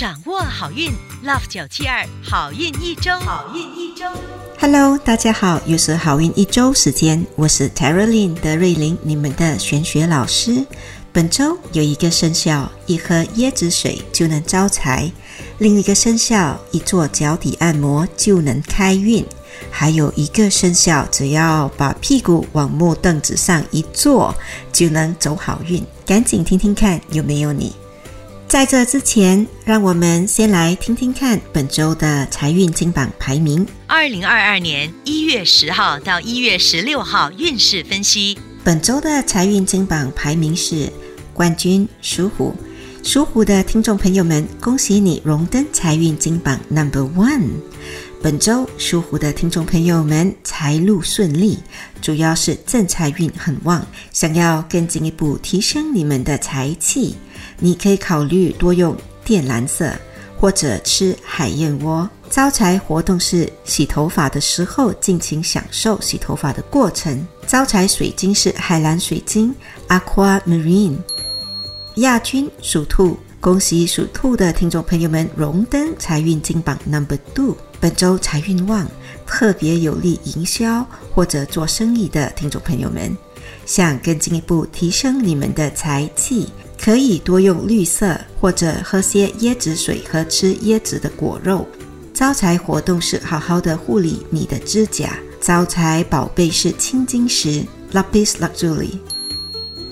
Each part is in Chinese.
掌握好运，Love 九七二好运一周，好运一周。Hello，大家好，又是好运一周时间，我是 Tara Lin 德瑞琳，你们的玄学老师。本周有一个生肖，一喝椰子水就能招财；另一个生肖，一做脚底按摩就能开运；还有一个生肖，只要把屁股往木凳子上一坐，就能走好运。赶紧听听看，有没有你？在这之前，让我们先来听听看本周的财运金榜排名。二零二二年一月十号到一月十六号运势分析。本周的财运金榜排名是冠军属虎，属虎的听众朋友们，恭喜你荣登财运金榜 Number One。本周属虎的听众朋友们，财路顺利，主要是正财运很旺。想要更进一步提升你们的财气，你可以考虑多用靛蓝色，或者吃海燕窝。招财活动是洗头发的时候尽情享受洗头发的过程。招财水晶是海蓝水晶 （Aqua Marine）。亚军属兔，恭喜属兔的听众朋友们荣登财运金榜 Number Two。本周财运旺，特别有利营销或者做生意的听众朋友们，想更进一步提升你们的财气，可以多用绿色，或者喝些椰子水和吃椰子的果肉。招财活动是好好的护理你的指甲。招财宝贝是青金石 （Lapis Lazuli）。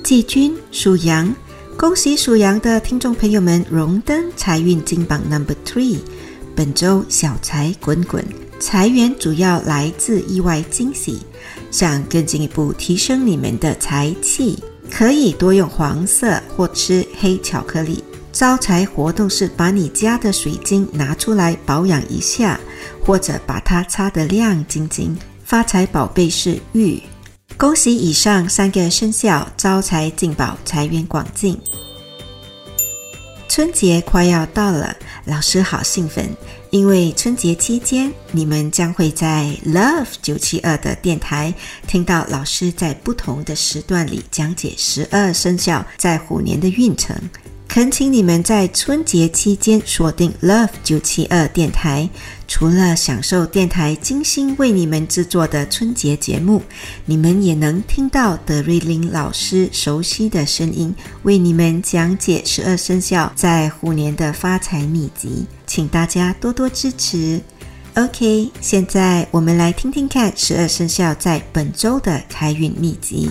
季军属羊，恭喜属羊的听众朋友们荣登财运金榜 Number Three。本周小财滚滚，财源主要来自意外惊喜。想更进一步提升你们的财气，可以多用黄色或吃黑巧克力。招财活动是把你家的水晶拿出来保养一下，或者把它擦得亮晶晶。发财宝贝是玉。恭喜以上三个生肖招财进宝，财源广进。春节快要到了，老师好兴奋，因为春节期间你们将会在 Love 九七二的电台听到老师在不同的时段里讲解十二生肖在虎年的运程。恳请你们在春节期间锁定 Love 九七二电台，除了享受电台精心为你们制作的春节节目，你们也能听到德瑞琳老师熟悉的声音，为你们讲解十二生肖在虎年的发财秘籍，请大家多多支持。OK，现在我们来听听看十二生肖在本周的开运秘籍。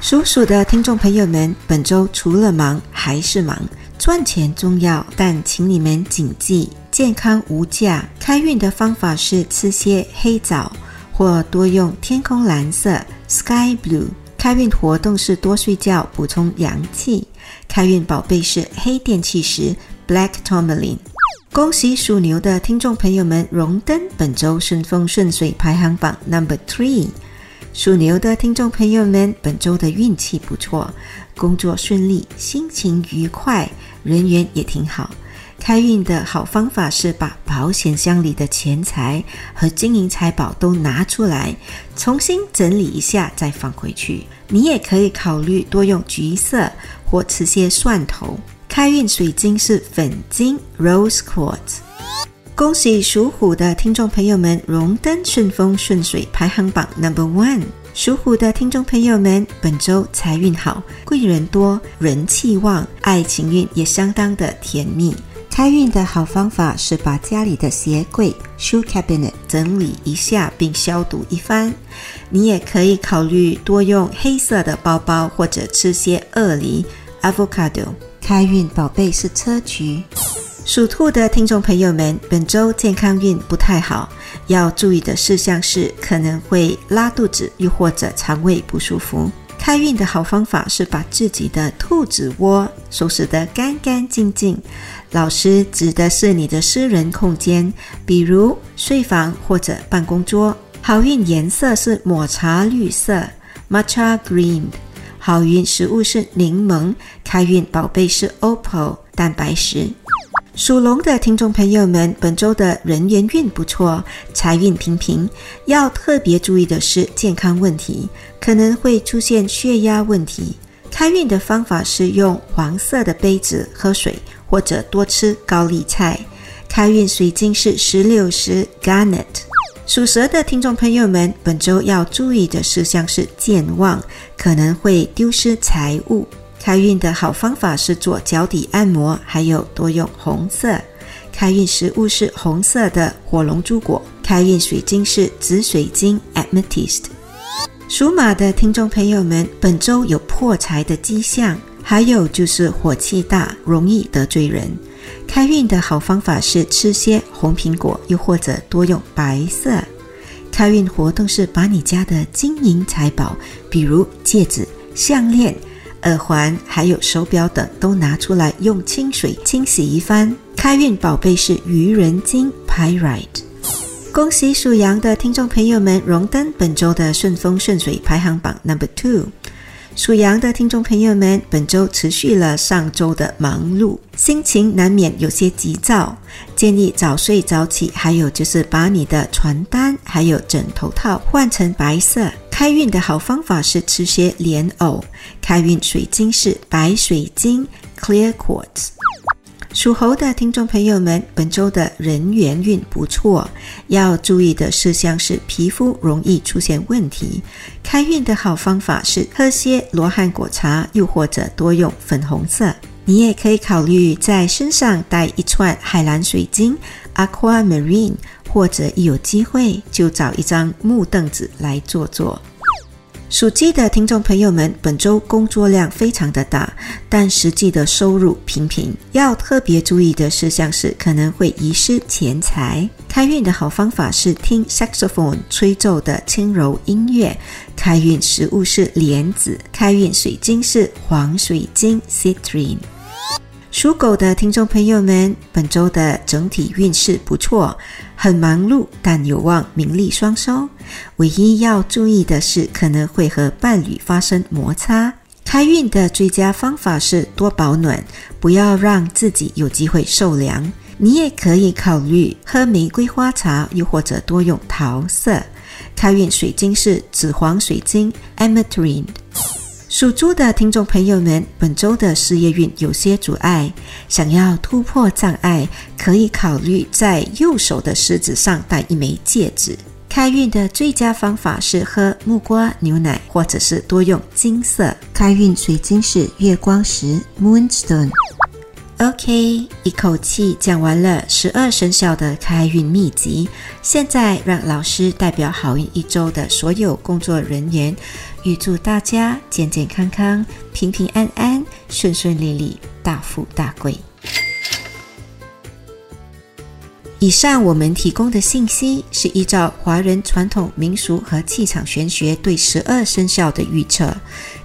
属鼠的听众朋友们，本周除了忙还是忙，赚钱重要，但请你们谨记健康无价。开运的方法是吃些黑枣，或多用天空蓝色 （sky blue）。开运活动是多睡觉，补充阳气。开运宝贝是黑电气石 （black tourmaline）。恭喜属牛的听众朋友们荣登本周顺风顺水排行榜 Number Three。属牛的听众朋友们，本周的运气不错，工作顺利，心情愉快，人缘也挺好。开运的好方法是把保险箱里的钱财和金银财宝都拿出来，重新整理一下再放回去。你也可以考虑多用橘色或吃些蒜头。开运水晶是粉晶 （Rose Quartz）。恭喜属虎的听众朋友们荣登顺风顺水排行榜 Number One。属虎的听众朋友们，本周财运好，贵人多，人气旺，爱情运也相当的甜蜜。开运的好方法是把家里的鞋柜 （shoe cabinet） 整理一下并消毒一番。你也可以考虑多用黑色的包包，或者吃些鳄梨 （avocado）。开运宝贝是车局。属兔的听众朋友们，本周健康运不太好，要注意的事项是可能会拉肚子，又或者肠胃不舒服。开运的好方法是把自己的兔子窝收拾得干干净净。老师指的是你的私人空间，比如睡房或者办公桌。好运颜色是抹茶绿色 （Matcha Green）。好运食物是柠檬。开运宝贝是 OPPO 蛋白石。属龙的听众朋友们，本周的人缘运不错，财运平平。要特别注意的是健康问题，可能会出现血压问题。开运的方法是用黄色的杯子喝水，或者多吃高丽菜。开运水晶是石榴石 （garnet）。属蛇的听众朋友们，本周要注意的事项是健忘，可能会丢失财物。开运的好方法是做脚底按摩，还有多用红色。开运食物是红色的火龙珠果。开运水晶是紫水晶 （amethyst）。属马的听众朋友们，本周有破财的迹象，还有就是火气大，容易得罪人。开运的好方法是吃些红苹果，又或者多用白色。开运活动是把你家的金银财宝，比如戒指、项链、耳环，还有手表等，都拿出来用清水清洗一番。开运宝贝是愚人金 （Pyrite）。恭喜属羊的听众朋友们荣登本周的顺风顺水排行榜 Number Two。属羊的听众朋友们，本周持续了上周的忙碌，心情难免有些急躁，建议早睡早起。还有就是把你的床单还有枕头套换成白色。开运的好方法是吃些莲藕。开运水晶是白水晶 （Clear Quartz）。属猴的听众朋友们，本周的人缘运不错，要注意的事项是皮肤容易出现问题。开运的好方法是喝些罗汉果茶，又或者多用粉红色。你也可以考虑在身上带一串海蓝水晶 （Aquamarine），或者一有机会就找一张木凳子来坐坐。属鸡的听众朋友们，本周工作量非常的大，但实际的收入平平。要特别注意的事项是，可能会遗失钱财。开运的好方法是听 saxophone 吹奏的轻柔音乐。开运食物是莲子。开运水晶是黄水晶 citrine。属狗的听众朋友们，本周的整体运势不错，很忙碌，但有望名利双收。唯一要注意的是，可能会和伴侣发生摩擦。开运的最佳方法是多保暖，不要让自己有机会受凉。你也可以考虑喝玫瑰花茶，又或者多用桃色。开运水晶是紫黄水晶 （ametrine）。属猪的听众朋友们，本周的事业运有些阻碍，想要突破障碍，可以考虑在右手的食指上戴一枚戒指。开运的最佳方法是喝木瓜牛奶，或者是多用金色。开运水晶是月光石 （Moonstone）。OK，一口气讲完了十二生肖的开运秘籍。现在让老师代表好运一周的所有工作人员，预祝大家健健康康、平平安安、顺顺利利、大富大贵。以上我们提供的信息是依照华人传统民俗和气场玄学对十二生肖的预测，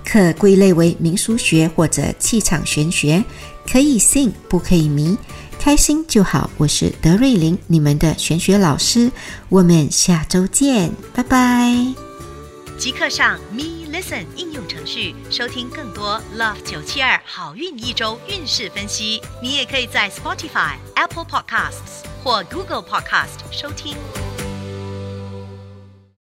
可归类为民俗学或者气场玄学。可以信，不可以迷，开心就好。我是德瑞琳，你们的玄学老师。我们下周见，拜拜。即刻上 Me Listen 应用程序收听更多 Love 九七二好运一周运势分析。你也可以在 Spotify、Apple Podcasts 或 Google Podcast 收听。